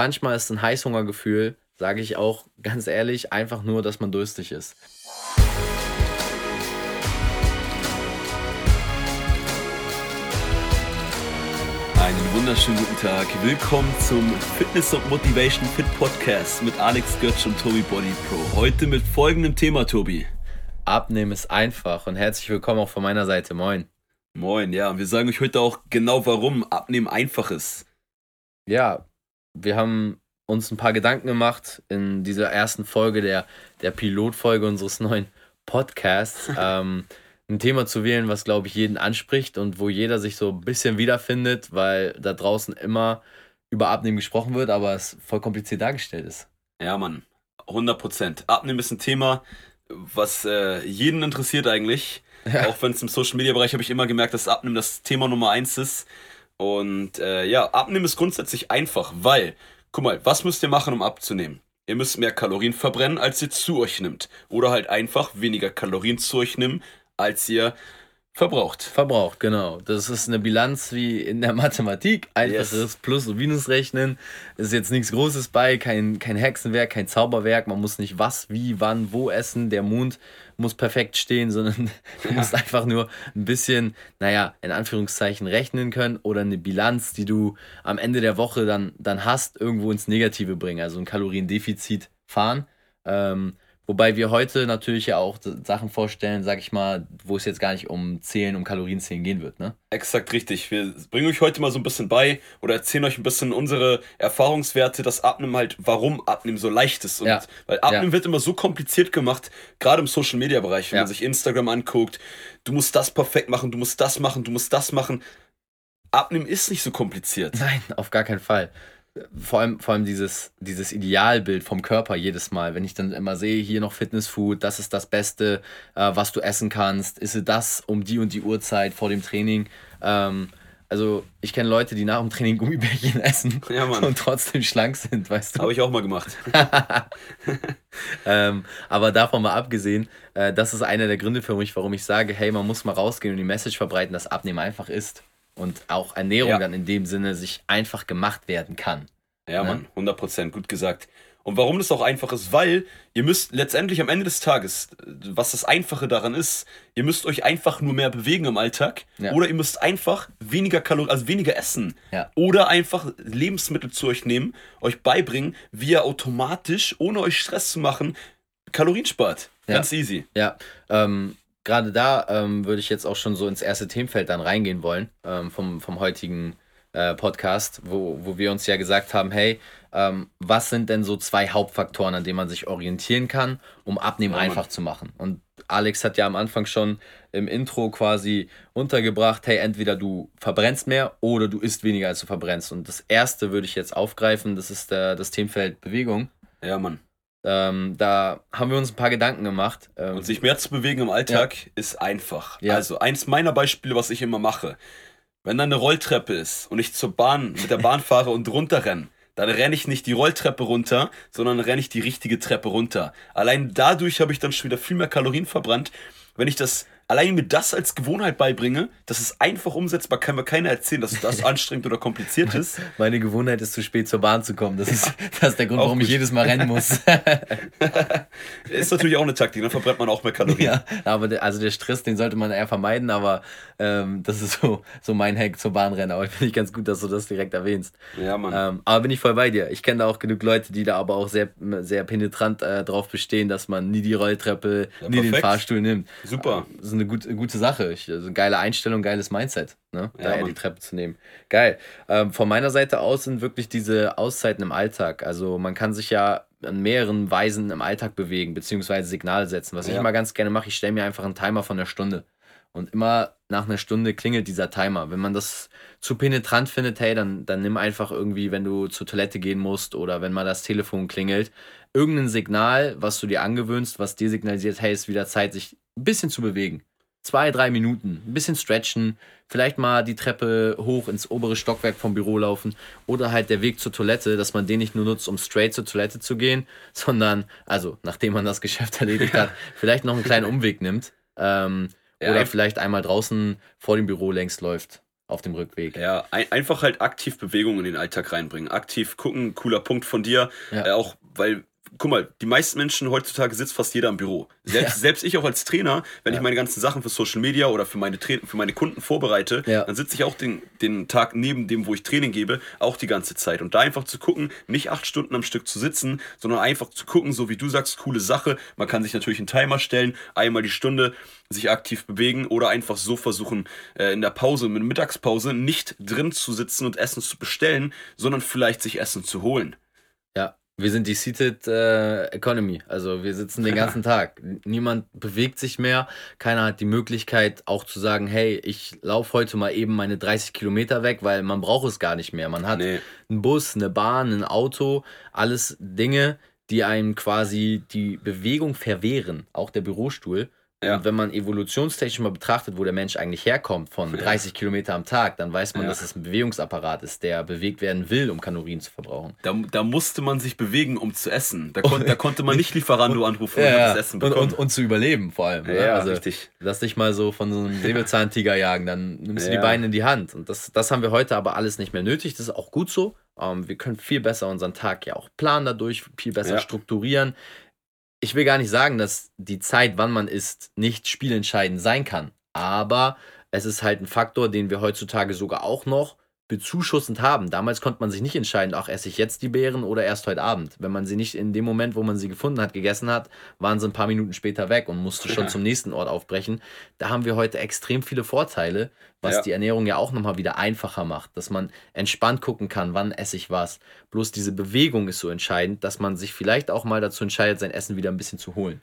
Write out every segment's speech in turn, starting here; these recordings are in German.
manchmal ist ein Heißhungergefühl, sage ich auch ganz ehrlich, einfach nur, dass man durstig ist. Einen wunderschönen guten Tag. Willkommen zum Fitness und Motivation Fit Podcast mit Alex Götz und Tobi Body Pro. Heute mit folgendem Thema, Tobi. Abnehmen ist einfach und herzlich willkommen auch von meiner Seite. Moin. Moin, ja. Wir sagen euch heute auch genau, warum Abnehmen einfach ist. Ja, wir haben uns ein paar Gedanken gemacht in dieser ersten Folge der, der Pilotfolge unseres neuen Podcasts. ähm, ein Thema zu wählen, was, glaube ich, jeden anspricht und wo jeder sich so ein bisschen wiederfindet, weil da draußen immer über Abnehmen gesprochen wird, aber es voll kompliziert dargestellt ist. Ja, Mann. 100 Prozent. Abnehmen ist ein Thema, was äh, jeden interessiert eigentlich. Ja. Auch wenn es im Social Media Bereich habe ich immer gemerkt, dass Abnehmen das Thema Nummer eins ist. Und äh, ja, Abnehmen ist grundsätzlich einfach, weil, guck mal, was müsst ihr machen, um abzunehmen? Ihr müsst mehr Kalorien verbrennen, als ihr zu euch nimmt. Oder halt einfach weniger Kalorien zu euch nehmen, als ihr verbraucht. Verbraucht, genau. Das ist eine Bilanz wie in der Mathematik. Einfaches yes. Plus- und Minusrechnen. Ist jetzt nichts Großes bei, kein, kein Hexenwerk, kein Zauberwerk. Man muss nicht was, wie, wann, wo essen. Der Mond muss perfekt stehen, sondern du musst einfach nur ein bisschen, naja, in Anführungszeichen rechnen können oder eine Bilanz, die du am Ende der Woche dann, dann hast, irgendwo ins Negative bringen. Also ein Kaloriendefizit fahren. Ähm, Wobei wir heute natürlich ja auch Sachen vorstellen, sag ich mal, wo es jetzt gar nicht um Zählen, um Kalorienzählen gehen wird, ne? Exakt richtig. Wir bringen euch heute mal so ein bisschen bei oder erzählen euch ein bisschen unsere Erfahrungswerte, dass Abnehmen halt, warum Abnehmen so leicht ist. Und ja. Weil Abnehmen ja. wird immer so kompliziert gemacht, gerade im Social Media Bereich, wenn ja. man sich Instagram anguckt, du musst das perfekt machen, du musst das machen, du musst das machen. Abnehmen ist nicht so kompliziert. Nein, auf gar keinen Fall vor allem, vor allem dieses, dieses Idealbild vom Körper jedes Mal, wenn ich dann immer sehe, hier noch Fitnessfood, das ist das Beste, äh, was du essen kannst, ist das um die und die Uhrzeit vor dem Training. Ähm, also ich kenne Leute, die nach dem Training Gummibärchen essen ja, und trotzdem schlank sind, weißt du. Habe ich auch mal gemacht. ähm, aber davon mal abgesehen, äh, das ist einer der Gründe für mich, warum ich sage, hey, man muss mal rausgehen und die Message verbreiten, dass Abnehmen einfach ist und auch Ernährung ja. dann in dem Sinne sich einfach gemacht werden kann. Ja, ne? Mann, 100% gut gesagt. Und warum das auch einfach ist, weil ihr müsst letztendlich am Ende des Tages, was das Einfache daran ist, ihr müsst euch einfach nur mehr bewegen im Alltag ja. oder ihr müsst einfach weniger Kalorien, also weniger essen ja. oder einfach Lebensmittel zu euch nehmen, euch beibringen, wie ihr automatisch, ohne euch Stress zu machen, Kalorien spart. Ganz ja. easy. Ja, ähm, gerade da ähm, würde ich jetzt auch schon so ins erste Themenfeld dann reingehen wollen, ähm, vom, vom heutigen äh, Podcast, wo, wo wir uns ja gesagt haben, hey, ähm, was sind denn so zwei Hauptfaktoren, an denen man sich orientieren kann, um Abnehmen ja, einfach zu machen? Und Alex hat ja am Anfang schon im Intro quasi untergebracht, hey, entweder du verbrennst mehr oder du isst weniger, als du verbrennst. Und das erste würde ich jetzt aufgreifen, das ist der, das Themenfeld Bewegung. Ja, Mann. Ähm, da haben wir uns ein paar Gedanken gemacht. Ähm, und sich mehr zu bewegen im Alltag ja. ist einfach. Ja. Also eins meiner Beispiele, was ich immer mache, wenn da eine Rolltreppe ist und ich zur Bahn mit der Bahn fahre und runter renne, dann renne ich nicht die Rolltreppe runter, sondern renne ich die richtige Treppe runter. Allein dadurch habe ich dann schon wieder viel mehr Kalorien verbrannt. Wenn ich das allein mir das als Gewohnheit beibringe, das ist einfach umsetzbar, kann mir keiner erzählen, dass das anstrengend oder kompliziert ist. Meine Gewohnheit ist, zu spät zur Bahn zu kommen. Das ist, das ist der Grund, warum gut. ich jedes Mal rennen muss. ist natürlich auch eine Taktik, dann verbrennt man auch mehr Kalorien. Ja, aber der, also der Stress, den sollte man eher vermeiden, aber ähm, das ist so, so mein Hack zur Bahnrennen. Aber ich finde ich ganz gut, dass du das direkt erwähnst. Ja, Mann. Ähm, aber bin ich voll bei dir. Ich kenne da auch genug Leute, die da aber auch sehr, sehr penetrant äh, drauf bestehen, dass man nie die Rolltreppe, ja, nie perfekt. den Fahrstuhl nimmt. Super. Ist eine gute, gute Sache. Ich, also geile Einstellung, geiles Mindset, ne? Ja, daher die Treppe zu nehmen. Geil. Ähm, von meiner Seite aus sind wirklich diese Auszeiten im Alltag. Also man kann sich ja an mehreren Weisen im Alltag bewegen, beziehungsweise Signale setzen. Was ja. ich immer ganz gerne mache, ich stelle mir einfach einen Timer von einer Stunde. Und immer nach einer Stunde klingelt dieser Timer. Wenn man das zu penetrant findet, hey, dann, dann nimm einfach irgendwie, wenn du zur Toilette gehen musst oder wenn mal das Telefon klingelt, irgendein Signal, was du dir angewöhnst, was dir signalisiert, hey, ist wieder Zeit, sich ein bisschen zu bewegen zwei, drei Minuten, ein bisschen stretchen, vielleicht mal die Treppe hoch ins obere Stockwerk vom Büro laufen oder halt der Weg zur Toilette, dass man den nicht nur nutzt, um straight zur Toilette zu gehen, sondern, also nachdem man das Geschäft erledigt hat, vielleicht noch einen kleinen Umweg nimmt ähm, ja. oder vielleicht einmal draußen vor dem Büro längst läuft. auf dem Rückweg. Ja, ein, einfach halt aktiv Bewegung in den Alltag reinbringen. Aktiv gucken, cooler Punkt von dir. Ja. Äh, auch weil guck mal, die meisten Menschen heutzutage sitzt fast jeder im Büro. Selbst, ja. selbst ich auch als Trainer, wenn ja. ich meine ganzen Sachen für Social Media oder für meine, Tra für meine Kunden vorbereite, ja. dann sitze ich auch den, den Tag neben dem, wo ich Training gebe, auch die ganze Zeit. Und da einfach zu gucken, nicht acht Stunden am Stück zu sitzen, sondern einfach zu gucken, so wie du sagst, coole Sache. Man kann sich natürlich einen Timer stellen, einmal die Stunde sich aktiv bewegen oder einfach so versuchen, äh, in der Pause, mit Mittagspause nicht drin zu sitzen und Essen zu bestellen, sondern vielleicht sich Essen zu holen. Ja, wir sind die Seated äh, Economy. Also wir sitzen den ganzen Tag. Niemand bewegt sich mehr. Keiner hat die Möglichkeit auch zu sagen, hey, ich laufe heute mal eben meine 30 Kilometer weg, weil man braucht es gar nicht mehr. Man hat nee. einen Bus, eine Bahn, ein Auto, alles Dinge, die einem quasi die Bewegung verwehren. Auch der Bürostuhl. Ja. Und wenn man evolutionstechnisch mal betrachtet, wo der Mensch eigentlich herkommt, von 30 ja. Kilometer am Tag, dann weiß man, ja. dass es ein Bewegungsapparat ist, der bewegt werden will, um Kalorien zu verbrauchen. Da, da musste man sich bewegen, um zu essen. Da, kon, da konnte man nicht Lieferando anrufen und das Essen bekommen. Und, und, und, zu überleben vor allem. Ja, also, richtig. Lass dich mal so von so einem Säbelzahntiger jagen, dann nimmst du die Beine in die Hand. Und das, das haben wir heute aber alles nicht mehr nötig. Das ist auch gut so. Ähm, wir können viel besser unseren Tag ja auch planen dadurch, viel besser strukturieren ich will gar nicht sagen, dass die Zeit, wann man isst, nicht spielentscheidend sein kann. Aber es ist halt ein Faktor, den wir heutzutage sogar auch noch bezuschussend haben. Damals konnte man sich nicht entscheiden, ach, esse ich jetzt die Beeren oder erst heute Abend. Wenn man sie nicht in dem Moment, wo man sie gefunden hat, gegessen hat, waren sie ein paar Minuten später weg und musste schon zum nächsten Ort aufbrechen. Da haben wir heute extrem viele Vorteile, was ja. die Ernährung ja auch nochmal wieder einfacher macht, dass man entspannt gucken kann, wann esse ich was. Bloß diese Bewegung ist so entscheidend, dass man sich vielleicht auch mal dazu entscheidet, sein Essen wieder ein bisschen zu holen.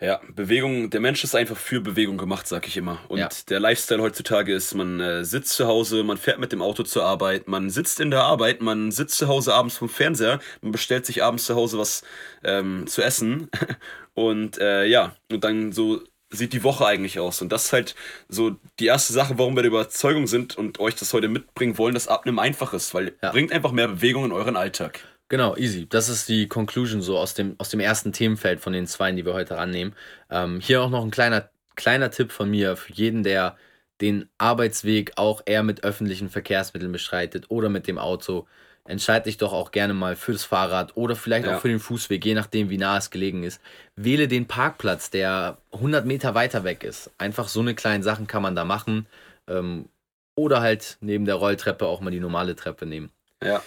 Ja, Bewegung, der Mensch ist einfach für Bewegung gemacht, sag ich immer. Und ja. der Lifestyle heutzutage ist, man äh, sitzt zu Hause, man fährt mit dem Auto zur Arbeit, man sitzt in der Arbeit, man sitzt zu Hause abends vom Fernseher, man bestellt sich abends zu Hause was ähm, zu essen und äh, ja, und dann so sieht die Woche eigentlich aus. Und das ist halt so die erste Sache, warum wir der Überzeugung sind und euch das heute mitbringen wollen, dass Abnehmen einfach ist, weil ja. bringt einfach mehr Bewegung in euren Alltag. Genau, easy. Das ist die Conclusion so aus dem, aus dem ersten Themenfeld von den zwei, die wir heute rannehmen. Ähm, hier auch noch ein kleiner, kleiner Tipp von mir für jeden, der den Arbeitsweg auch eher mit öffentlichen Verkehrsmitteln bestreitet oder mit dem Auto. Entscheide dich doch auch gerne mal für das Fahrrad oder vielleicht ja. auch für den Fußweg, je nachdem, wie nah es gelegen ist. Wähle den Parkplatz, der 100 Meter weiter weg ist. Einfach so eine kleine Sachen kann man da machen. Ähm, oder halt neben der Rolltreppe auch mal die normale Treppe nehmen. Ja.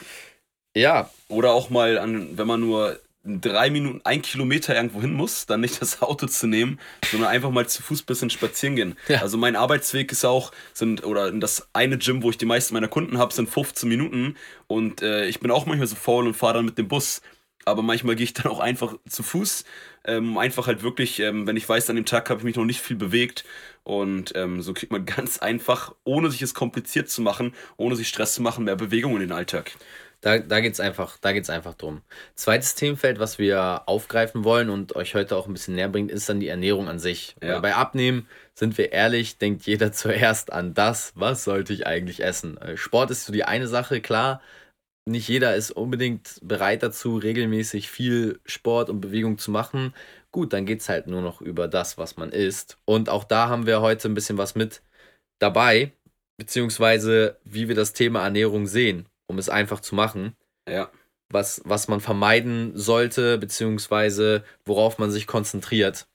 Ja. Oder auch mal, an, wenn man nur drei Minuten, ein Kilometer irgendwo hin muss, dann nicht das Auto zu nehmen, sondern einfach mal zu Fuß ein bisschen spazieren gehen. Ja. Also mein Arbeitsweg ist auch, sind, oder das eine Gym, wo ich die meisten meiner Kunden habe, sind 15 Minuten und äh, ich bin auch manchmal so faul und fahre dann mit dem Bus. Aber manchmal gehe ich dann auch einfach zu Fuß, ähm, einfach halt wirklich, ähm, wenn ich weiß, an dem Tag habe ich mich noch nicht viel bewegt und ähm, so kriegt man ganz einfach, ohne sich es kompliziert zu machen, ohne sich Stress zu machen, mehr Bewegung in den Alltag. Da, da geht es einfach, einfach drum. Zweites Themenfeld, was wir aufgreifen wollen und euch heute auch ein bisschen näher bringt, ist dann die Ernährung an sich. Ja. Bei Abnehmen, sind wir ehrlich, denkt jeder zuerst an das, was sollte ich eigentlich essen. Äh, Sport ist so die eine Sache, klar. Nicht jeder ist unbedingt bereit dazu, regelmäßig viel Sport und Bewegung zu machen. Gut, dann geht es halt nur noch über das, was man isst. Und auch da haben wir heute ein bisschen was mit dabei, beziehungsweise wie wir das Thema Ernährung sehen um es einfach zu machen. Ja. Was, was man vermeiden sollte, beziehungsweise worauf man sich konzentriert.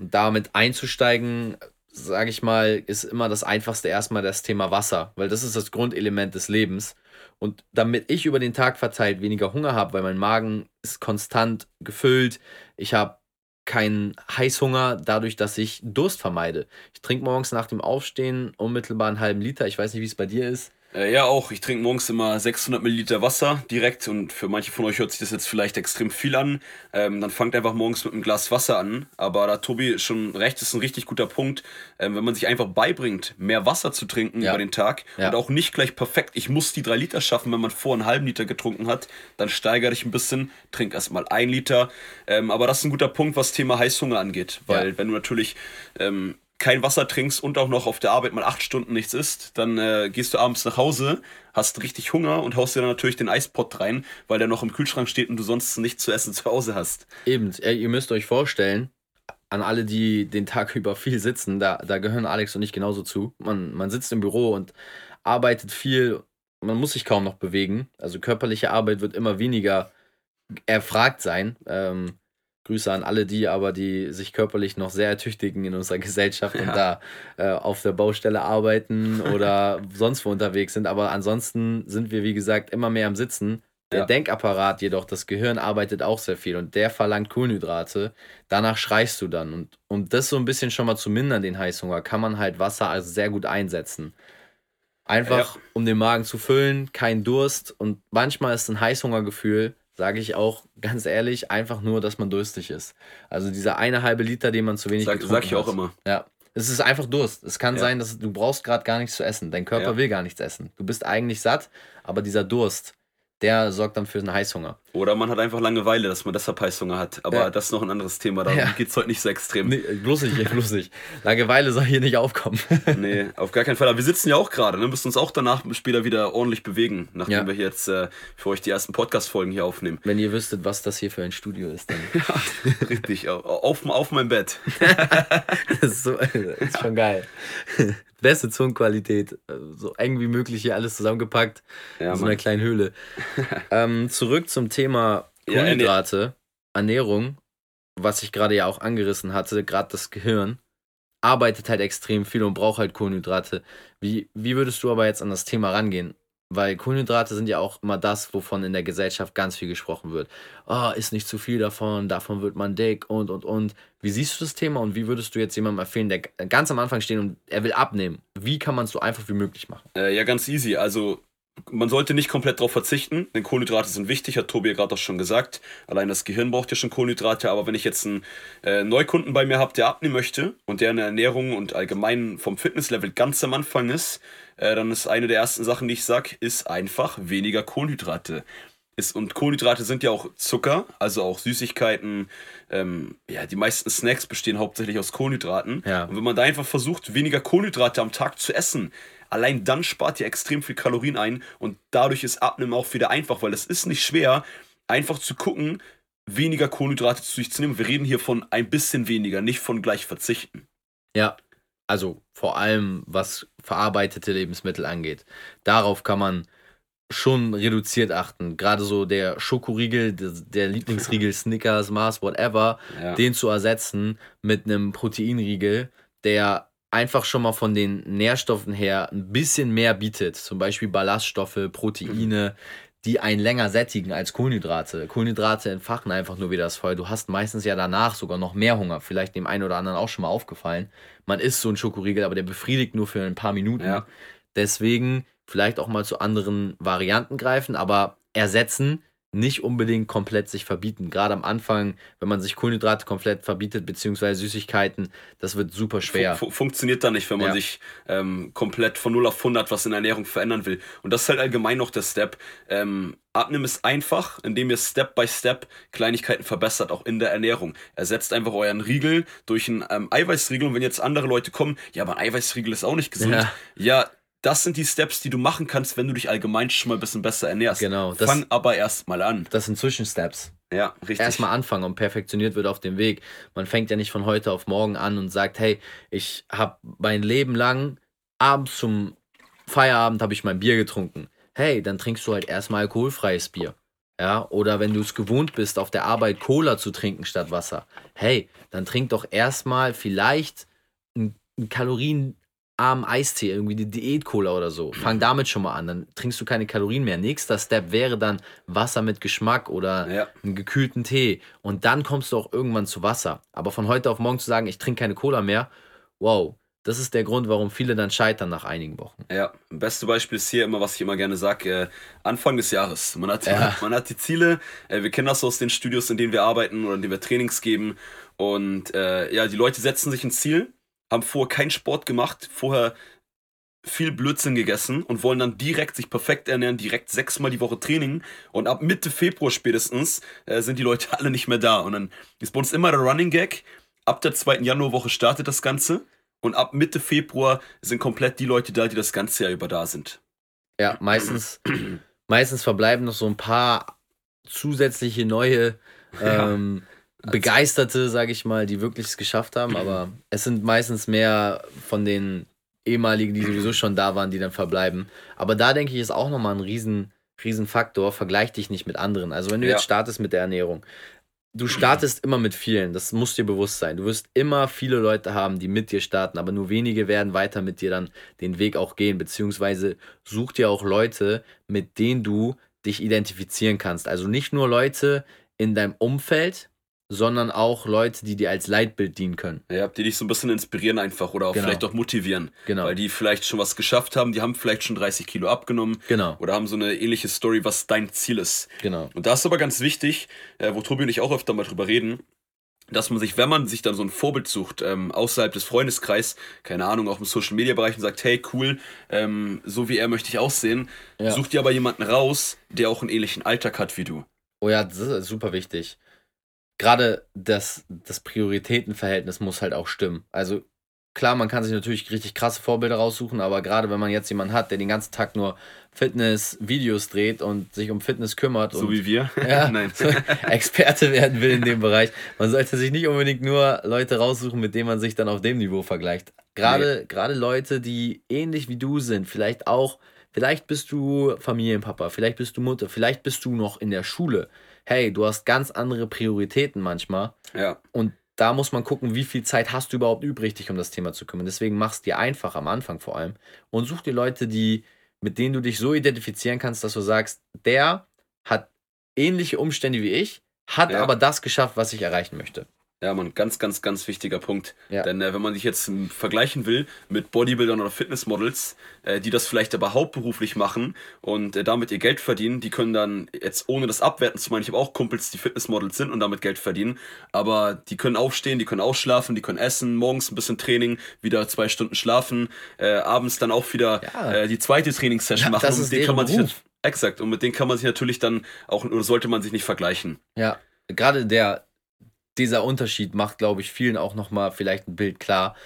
Und damit einzusteigen, sage ich mal, ist immer das Einfachste erstmal das Thema Wasser, weil das ist das Grundelement des Lebens. Und damit ich über den Tag verteilt weniger Hunger habe, weil mein Magen ist konstant gefüllt, ich habe keinen Heißhunger dadurch, dass ich Durst vermeide. Ich trinke morgens nach dem Aufstehen unmittelbar einen halben Liter. Ich weiß nicht, wie es bei dir ist. Äh, ja, auch. Ich trinke morgens immer 600 Milliliter Wasser direkt und für manche von euch hört sich das jetzt vielleicht extrem viel an. Ähm, dann fangt einfach morgens mit einem Glas Wasser an. Aber da Tobi schon recht ist, ein richtig guter Punkt. Ähm, wenn man sich einfach beibringt, mehr Wasser zu trinken ja. über den Tag ja. und auch nicht gleich perfekt, ich muss die drei Liter schaffen, wenn man vor einen halben Liter getrunken hat, dann steigere ich ein bisschen, trink erstmal ein Liter. Ähm, aber das ist ein guter Punkt, was Thema Heißhunger angeht. Weil ja. wenn du natürlich ähm, kein Wasser trinkst und auch noch auf der Arbeit mal acht Stunden nichts isst, dann äh, gehst du abends nach Hause, hast richtig Hunger und haust dir dann natürlich den Eispott rein, weil der noch im Kühlschrank steht und du sonst nichts zu essen zu Hause hast. Eben, ihr müsst euch vorstellen, an alle, die den Tag über viel sitzen, da, da gehören Alex und ich genauso zu. Man, man sitzt im Büro und arbeitet viel, man muss sich kaum noch bewegen. Also körperliche Arbeit wird immer weniger erfragt sein. Ähm, Grüße an alle die, aber die sich körperlich noch sehr ertüchtigen in unserer Gesellschaft ja. und da äh, auf der Baustelle arbeiten oder sonst wo unterwegs sind. Aber ansonsten sind wir, wie gesagt, immer mehr am Sitzen. Der ja. Denkapparat jedoch, das Gehirn arbeitet auch sehr viel und der verlangt Kohlenhydrate. Danach schreist du dann. Und um das so ein bisschen schon mal zu mindern, den Heißhunger, kann man halt Wasser also sehr gut einsetzen. Einfach, ja. um den Magen zu füllen, kein Durst. Und manchmal ist ein Heißhungergefühl sage ich auch ganz ehrlich, einfach nur, dass man durstig ist. Also dieser eine halbe Liter, den man zu wenig sag, sag ich hat. auch immer. Ja. Es ist einfach Durst. Es kann ja. sein, dass du brauchst gerade gar nichts zu essen. Dein Körper ja. will gar nichts essen. Du bist eigentlich satt, aber dieser Durst, der sorgt dann für einen Heißhunger. Oder man hat einfach Langeweile, dass man deshalb Heißhunger hat. Aber ja. das ist noch ein anderes Thema, da ja. geht es heute nicht so extrem. Nee, bloß nicht, bloß nicht. Langeweile soll hier nicht aufkommen. nee, auf gar keinen Fall. Aber wir sitzen ja auch gerade, ne? müssen uns auch danach später wieder ordentlich bewegen, nachdem ja. wir hier jetzt äh, für euch die ersten Podcast-Folgen hier aufnehmen. Wenn ihr wüsstet, was das hier für ein Studio ist, dann. ja, richtig, auf, auf mein Bett. das, ist so, das ist schon geil beste Tonqualität. Äh, so eng wie möglich hier alles zusammengepackt. Ja, in so einer kleinen Höhle. ähm, zurück zum Thema Kohlenhydrate, ja, Ernährung, was ich gerade ja auch angerissen hatte, gerade das Gehirn arbeitet halt extrem viel und braucht halt Kohlenhydrate. Wie, wie würdest du aber jetzt an das Thema rangehen? Weil Kohlenhydrate sind ja auch immer das, wovon in der Gesellschaft ganz viel gesprochen wird. Oh, ist nicht zu viel davon, davon wird man dick und und und. Wie siehst du das Thema und wie würdest du jetzt jemandem empfehlen, der ganz am Anfang steht und er will abnehmen? Wie kann man es so einfach wie möglich machen? Äh, ja, ganz easy. Also man sollte nicht komplett darauf verzichten, denn Kohlenhydrate sind wichtig, hat Tobi ja gerade auch schon gesagt. Allein das Gehirn braucht ja schon Kohlenhydrate, aber wenn ich jetzt einen äh, Neukunden bei mir habe, der abnehmen möchte und der in der Ernährung und allgemein vom Fitnesslevel ganz am Anfang ist, äh, dann ist eine der ersten Sachen, die ich sage, ist einfach weniger Kohlenhydrate. Ist, und Kohlenhydrate sind ja auch Zucker, also auch Süßigkeiten. Ähm, ja, die meisten Snacks bestehen hauptsächlich aus Kohlenhydraten. Ja. Und wenn man da einfach versucht, weniger Kohlenhydrate am Tag zu essen, allein dann spart ihr extrem viel Kalorien ein und dadurch ist Abnehmen auch wieder einfach, weil es ist nicht schwer, einfach zu gucken, weniger Kohlenhydrate zu sich zu nehmen. Wir reden hier von ein bisschen weniger, nicht von gleich verzichten. Ja, also vor allem was verarbeitete Lebensmittel angeht. Darauf kann man schon reduziert achten. Gerade so der Schokoriegel, der, Lieblingsriegel Snickers, Mars, whatever, ja. den zu ersetzen mit einem Proteinriegel, der einfach schon mal von den Nährstoffen her ein bisschen mehr bietet. Zum Beispiel Ballaststoffe, Proteine, die einen länger sättigen als Kohlenhydrate. Kohlenhydrate entfachen einfach nur wieder das Feuer. Du hast meistens ja danach sogar noch mehr Hunger. Vielleicht dem einen oder anderen auch schon mal aufgefallen. Man isst so einen Schokoriegel, aber der befriedigt nur für ein paar Minuten. Ja. Deswegen vielleicht auch mal zu anderen Varianten greifen, aber ersetzen nicht unbedingt komplett sich verbieten. Gerade am Anfang, wenn man sich Kohlenhydrate komplett verbietet, beziehungsweise Süßigkeiten, das wird super schwer. Fun funktioniert da nicht, wenn man ja. sich ähm, komplett von 0 auf 100 was in der Ernährung verändern will. Und das ist halt allgemein noch der Step. Ähm, Abnehmen ist einfach, indem ihr Step by Step Kleinigkeiten verbessert, auch in der Ernährung. Ersetzt einfach euren Riegel durch einen ähm, Eiweißriegel und wenn jetzt andere Leute kommen, ja, aber ein Eiweißriegel ist auch nicht gesund. Ja, ja das sind die Steps, die du machen kannst, wenn du dich allgemein schon mal ein bisschen besser ernährst. Genau. Das, Fang aber erst mal an. Das sind Zwischensteps. Ja, richtig. Erstmal anfangen und perfektioniert wird auf dem Weg. Man fängt ja nicht von heute auf morgen an und sagt, hey, ich habe mein Leben lang abends zum Feierabend habe ich mein Bier getrunken. Hey, dann trinkst du halt erstmal alkoholfreies Bier. Ja, oder wenn du es gewohnt bist, auf der Arbeit Cola zu trinken statt Wasser. Hey, dann trink doch erstmal vielleicht ein, ein Kalorien armen Eistee, irgendwie die Diät-Cola oder so. Fang damit schon mal an, dann trinkst du keine Kalorien mehr. Nächster Step wäre dann Wasser mit Geschmack oder ja. einen gekühlten Tee. Und dann kommst du auch irgendwann zu Wasser. Aber von heute auf morgen zu sagen, ich trinke keine Cola mehr, wow, das ist der Grund, warum viele dann scheitern nach einigen Wochen. Ja, beste Beispiel ist hier immer, was ich immer gerne sage, äh, Anfang des Jahres. Man hat, ja. man hat die Ziele, äh, wir kennen das aus den Studios, in denen wir arbeiten oder in denen wir Trainings geben. Und äh, ja, die Leute setzen sich ein Ziel haben vorher keinen Sport gemacht, vorher viel Blödsinn gegessen und wollen dann direkt sich perfekt ernähren, direkt sechsmal die Woche Training. Und ab Mitte Februar spätestens äh, sind die Leute alle nicht mehr da. Und dann ist bei uns immer der Running Gag, ab der zweiten Januarwoche startet das Ganze. Und ab Mitte Februar sind komplett die Leute da, die das ganze Jahr über da sind. Ja, meistens, meistens verbleiben noch so ein paar zusätzliche neue ähm, ja Begeisterte, sage ich mal, die wirklich es geschafft haben, aber es sind meistens mehr von den ehemaligen, die sowieso schon da waren, die dann verbleiben. Aber da denke ich, ist auch nochmal ein riesen, riesen Faktor. Vergleich dich nicht mit anderen. Also wenn du ja. jetzt startest mit der Ernährung, du startest immer mit vielen, das muss dir bewusst sein. Du wirst immer viele Leute haben, die mit dir starten, aber nur wenige werden weiter mit dir dann den Weg auch gehen, beziehungsweise such dir auch Leute, mit denen du dich identifizieren kannst. Also nicht nur Leute in deinem Umfeld, sondern auch Leute, die dir als Leitbild dienen können. Ja, die dich so ein bisschen inspirieren einfach oder auch genau. vielleicht auch motivieren. Genau. Weil die vielleicht schon was geschafft haben, die haben vielleicht schon 30 Kilo abgenommen. Genau. Oder haben so eine ähnliche Story, was dein Ziel ist. Genau. Und da ist aber ganz wichtig, äh, wo Tobi und ich auch öfter mal drüber reden, dass man sich, wenn man sich dann so ein Vorbild sucht, ähm, außerhalb des Freundeskreises, keine Ahnung, auch im Social Media Bereich und sagt, hey, cool, ähm, so wie er möchte ich aussehen, ja. such dir aber jemanden raus, der auch einen ähnlichen Alltag hat wie du. Oh ja, das ist super wichtig gerade das, das Prioritätenverhältnis muss halt auch stimmen. Also klar, man kann sich natürlich richtig krasse Vorbilder raussuchen, aber gerade wenn man jetzt jemanden hat, der den ganzen Tag nur Fitness-Videos dreht und sich um Fitness kümmert. So und, wie wir? Ja, Nein. Experte werden will in dem Bereich. Man sollte sich nicht unbedingt nur Leute raussuchen, mit denen man sich dann auf dem Niveau vergleicht. Gerade, nee. gerade Leute, die ähnlich wie du sind, vielleicht auch, vielleicht bist du Familienpapa, vielleicht bist du Mutter, vielleicht bist du noch in der Schule hey, du hast ganz andere Prioritäten manchmal. Ja. Und da muss man gucken, wie viel Zeit hast du überhaupt übrig, dich um das Thema zu kümmern. Deswegen mach es dir einfach am Anfang vor allem und such dir Leute, die, mit denen du dich so identifizieren kannst, dass du sagst, der hat ähnliche Umstände wie ich, hat ja. aber das geschafft, was ich erreichen möchte. Ja, man, ganz, ganz, ganz wichtiger Punkt. Ja. Denn äh, wenn man sich jetzt ähm, vergleichen will mit Bodybuildern oder Fitnessmodels, äh, die das vielleicht aber hauptberuflich machen und äh, damit ihr Geld verdienen, die können dann jetzt ohne das abwerten zu meinen, ich habe auch Kumpels, die Fitnessmodels sind und damit Geld verdienen, aber die können aufstehen, die können ausschlafen, die können essen, morgens ein bisschen Training, wieder zwei Stunden schlafen, äh, abends dann auch wieder ja. Äh, die zweite Trainingssession ja, machen. Das ist und mit kann man sich exakt und mit denen kann man sich natürlich dann auch oder sollte man sich nicht vergleichen. Ja, gerade der dieser Unterschied macht, glaube ich, vielen auch nochmal vielleicht ein Bild klar.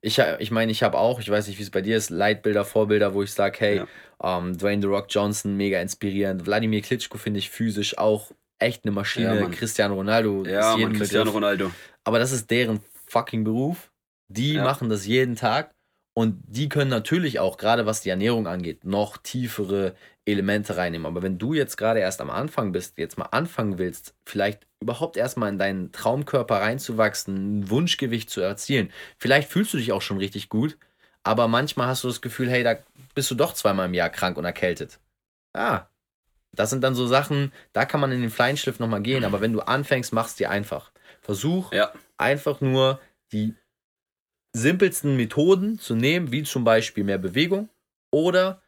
Ich, ich meine, ich habe auch, ich weiß nicht, wie es bei dir ist, Leitbilder, Vorbilder, wo ich sage, hey, ja. ähm, Dwayne The Rock Johnson, mega inspirierend. Wladimir Klitschko finde ich physisch auch echt eine Maschine. Ja, Cristiano Ronaldo ja, Mann, Cristiano Ronaldo. Aber das ist deren fucking Beruf. Die ja. machen das jeden Tag und die können natürlich auch, gerade was die Ernährung angeht, noch tiefere Elemente reinnehmen. Aber wenn du jetzt gerade erst am Anfang bist, jetzt mal anfangen willst, vielleicht überhaupt erstmal in deinen Traumkörper reinzuwachsen, ein Wunschgewicht zu erzielen, vielleicht fühlst du dich auch schon richtig gut, aber manchmal hast du das Gefühl, hey, da bist du doch zweimal im Jahr krank und erkältet. Ah, das sind dann so Sachen, da kann man in den Feinschliff nochmal gehen, aber wenn du anfängst, machst dir einfach. Versuch ja. einfach nur die simpelsten Methoden zu nehmen, wie zum Beispiel mehr Bewegung oder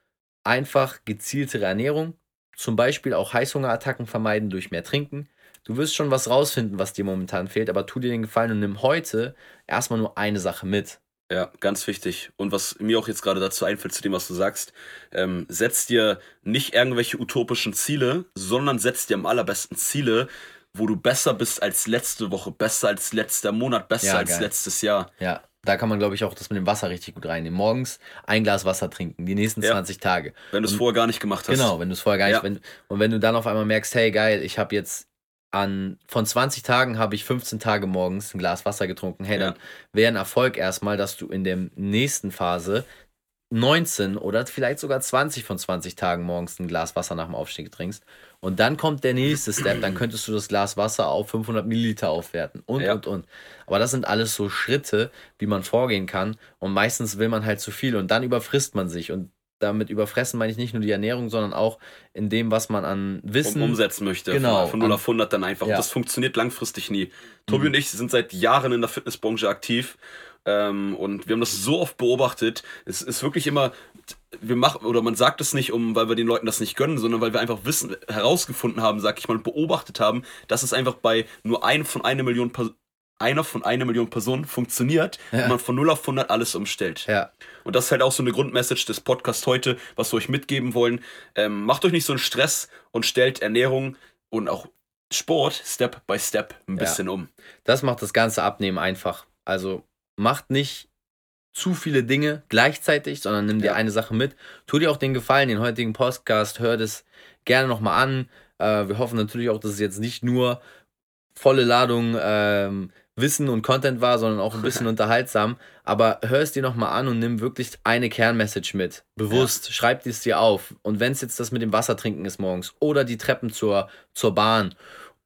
einfach gezieltere Ernährung, zum Beispiel auch Heißhungerattacken vermeiden durch mehr Trinken. Du wirst schon was rausfinden, was dir momentan fehlt, aber tu dir den Gefallen und nimm heute erstmal nur eine Sache mit. Ja, ganz wichtig. Und was mir auch jetzt gerade dazu einfällt, zu dem, was du sagst, ähm, setz dir nicht irgendwelche utopischen Ziele, sondern setz dir am allerbesten Ziele, wo du besser bist als letzte Woche, besser als letzter Monat, besser ja, als letztes Jahr. Ja, da kann man, glaube ich, auch das mit dem Wasser richtig gut reinnehmen. Morgens ein Glas Wasser trinken, die nächsten ja. 20 Tage. Wenn du es vorher gar nicht gemacht hast. Genau, wenn du es vorher gar ja. nicht. Wenn, und wenn du dann auf einmal merkst, hey, geil, ich habe jetzt an von 20 Tagen habe ich 15 Tage morgens ein Glas Wasser getrunken. Hey, ja. dann wäre ein Erfolg erstmal, dass du in der nächsten Phase 19 oder vielleicht sogar 20 von 20 Tagen morgens ein Glas Wasser nach dem Aufstieg trinkst. Und dann kommt der nächste Step, dann könntest du das Glas Wasser auf 500 Milliliter aufwerten und, ja. und, und. Aber das sind alles so Schritte, wie man vorgehen kann. Und meistens will man halt zu viel und dann überfrisst man sich. Und damit überfressen meine ich nicht nur die Ernährung, sondern auch in dem, was man an Wissen um, umsetzen möchte. Genau. Von, von 0 auf 100 dann einfach. Ja. das funktioniert langfristig nie. Tobi mhm. und ich sind seit Jahren in der Fitnessbranche aktiv ähm, und wir haben das so oft beobachtet. Es ist wirklich immer, wir machen, oder man sagt es nicht, um, weil wir den Leuten das nicht gönnen, sondern weil wir einfach wissen, herausgefunden haben, sag ich mal, beobachtet haben, dass es einfach bei nur ein von einer Million einer von einer Million Personen funktioniert ja. und man von 0 auf 100 alles umstellt. Ja. Und das ist halt auch so eine Grundmessage des Podcasts heute, was wir euch mitgeben wollen. Ähm, macht euch nicht so einen Stress und stellt Ernährung und auch Sport Step by Step ein bisschen ja. um. Das macht das ganze Abnehmen einfach. Also macht nicht zu viele Dinge gleichzeitig, sondern nimm dir eine Sache mit. Tu dir auch den Gefallen, den heutigen Podcast, hör das gerne nochmal an. Äh, wir hoffen natürlich auch, dass es jetzt nicht nur volle Ladung ähm, Wissen und Content war, sondern auch ein bisschen unterhaltsam. Aber hör es dir nochmal an und nimm wirklich eine Kernmessage mit. Bewusst, ja. schreib es dir auf. Und wenn es jetzt das mit dem Wasser trinken ist morgens oder die Treppen zur, zur Bahn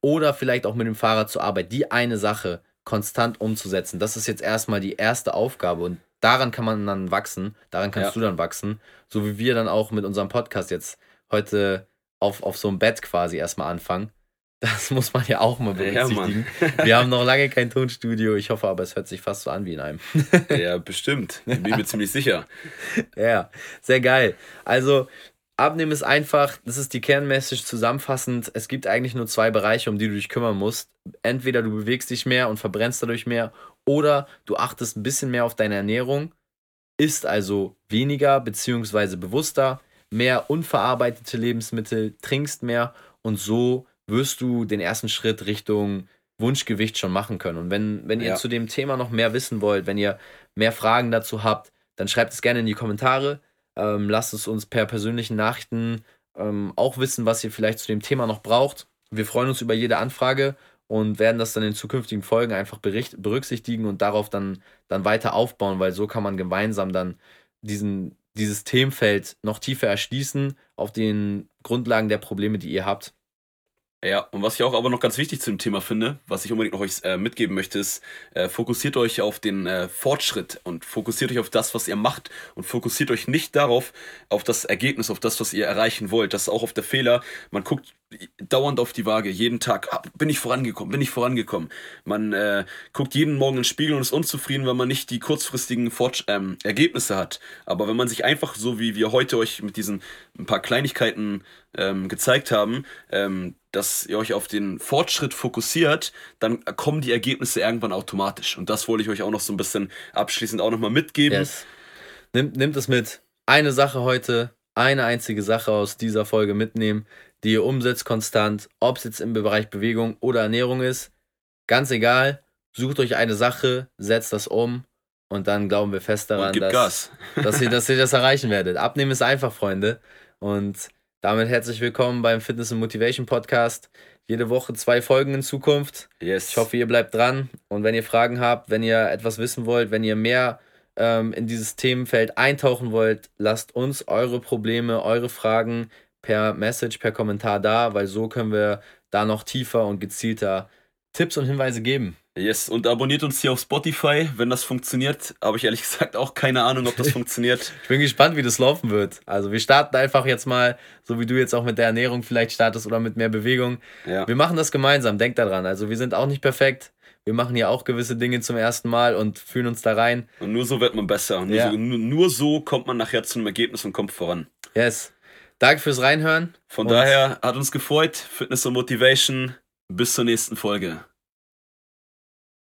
oder vielleicht auch mit dem Fahrrad zur Arbeit, die eine Sache konstant umzusetzen, das ist jetzt erstmal die erste Aufgabe. Und daran kann man dann wachsen, daran kannst ja. du dann wachsen. So wie wir dann auch mit unserem Podcast jetzt heute auf, auf so einem Bett quasi erstmal anfangen. Das muss man ja auch mal berücksichtigen. Ja, Wir haben noch lange kein Tonstudio. Ich hoffe aber, es hört sich fast so an wie in einem. ja, bestimmt. Bin mir ziemlich sicher. Ja, sehr geil. Also, Abnehmen ist einfach, das ist die Kernmessage zusammenfassend. Es gibt eigentlich nur zwei Bereiche, um die du dich kümmern musst. Entweder du bewegst dich mehr und verbrennst dadurch mehr oder du achtest ein bisschen mehr auf deine Ernährung, isst also weniger bzw. bewusster, mehr unverarbeitete Lebensmittel, trinkst mehr und so wirst du den ersten Schritt Richtung Wunschgewicht schon machen können. Und wenn, wenn ihr ja. zu dem Thema noch mehr wissen wollt, wenn ihr mehr Fragen dazu habt, dann schreibt es gerne in die Kommentare. Ähm, lasst es uns per persönlichen Nachrichten ähm, auch wissen, was ihr vielleicht zu dem Thema noch braucht. Wir freuen uns über jede Anfrage und werden das dann in zukünftigen Folgen einfach bericht, berücksichtigen und darauf dann, dann weiter aufbauen, weil so kann man gemeinsam dann diesen, dieses Themenfeld noch tiefer erschließen auf den Grundlagen der Probleme, die ihr habt. Ja, und was ich auch aber noch ganz wichtig zu dem Thema finde, was ich unbedingt noch euch äh, mitgeben möchte, ist, äh, fokussiert euch auf den äh, Fortschritt und fokussiert euch auf das, was ihr macht und fokussiert euch nicht darauf, auf das Ergebnis, auf das, was ihr erreichen wollt. Das ist auch auf der Fehler. Man guckt dauernd auf die Waage, jeden Tag, ah, bin ich vorangekommen, bin ich vorangekommen. Man äh, guckt jeden Morgen in den Spiegel und ist unzufrieden, weil man nicht die kurzfristigen Fortsch ähm, Ergebnisse hat. Aber wenn man sich einfach so, wie wir heute euch mit diesen ein paar Kleinigkeiten ähm, gezeigt haben, ähm, dass ihr euch auf den Fortschritt fokussiert, dann kommen die Ergebnisse irgendwann automatisch. Und das wollte ich euch auch noch so ein bisschen abschließend auch nochmal mitgeben. Yes. Nimmt, nimmt es mit. Eine Sache heute, eine einzige Sache aus dieser Folge mitnehmen, die ihr umsetzt konstant, ob es jetzt im Bereich Bewegung oder Ernährung ist. Ganz egal, sucht euch eine Sache, setzt das um und dann glauben wir fest daran, dass, dass, ihr, dass ihr das erreichen werdet. Abnehmen ist einfach, Freunde. Und damit herzlich willkommen beim Fitness und Motivation Podcast. Jede Woche zwei Folgen in Zukunft. Yes. Ich hoffe, ihr bleibt dran. Und wenn ihr Fragen habt, wenn ihr etwas wissen wollt, wenn ihr mehr ähm, in dieses Themenfeld eintauchen wollt, lasst uns eure Probleme, eure Fragen per Message, per Kommentar da, weil so können wir da noch tiefer und gezielter Tipps und Hinweise geben. Yes, und abonniert uns hier auf Spotify, wenn das funktioniert. Habe ich ehrlich gesagt auch keine Ahnung, ob das funktioniert. ich bin gespannt, wie das laufen wird. Also wir starten einfach jetzt mal, so wie du jetzt auch mit der Ernährung vielleicht startest oder mit mehr Bewegung. Ja. Wir machen das gemeinsam, denkt daran. Also wir sind auch nicht perfekt. Wir machen hier auch gewisse Dinge zum ersten Mal und fühlen uns da rein. Und nur so wird man besser. Und nur, ja. so, nur so kommt man nachher zu einem Ergebnis und kommt voran. Yes. Danke fürs Reinhören. Von daher hat uns gefreut. Fitness und Motivation. Bis zur nächsten Folge.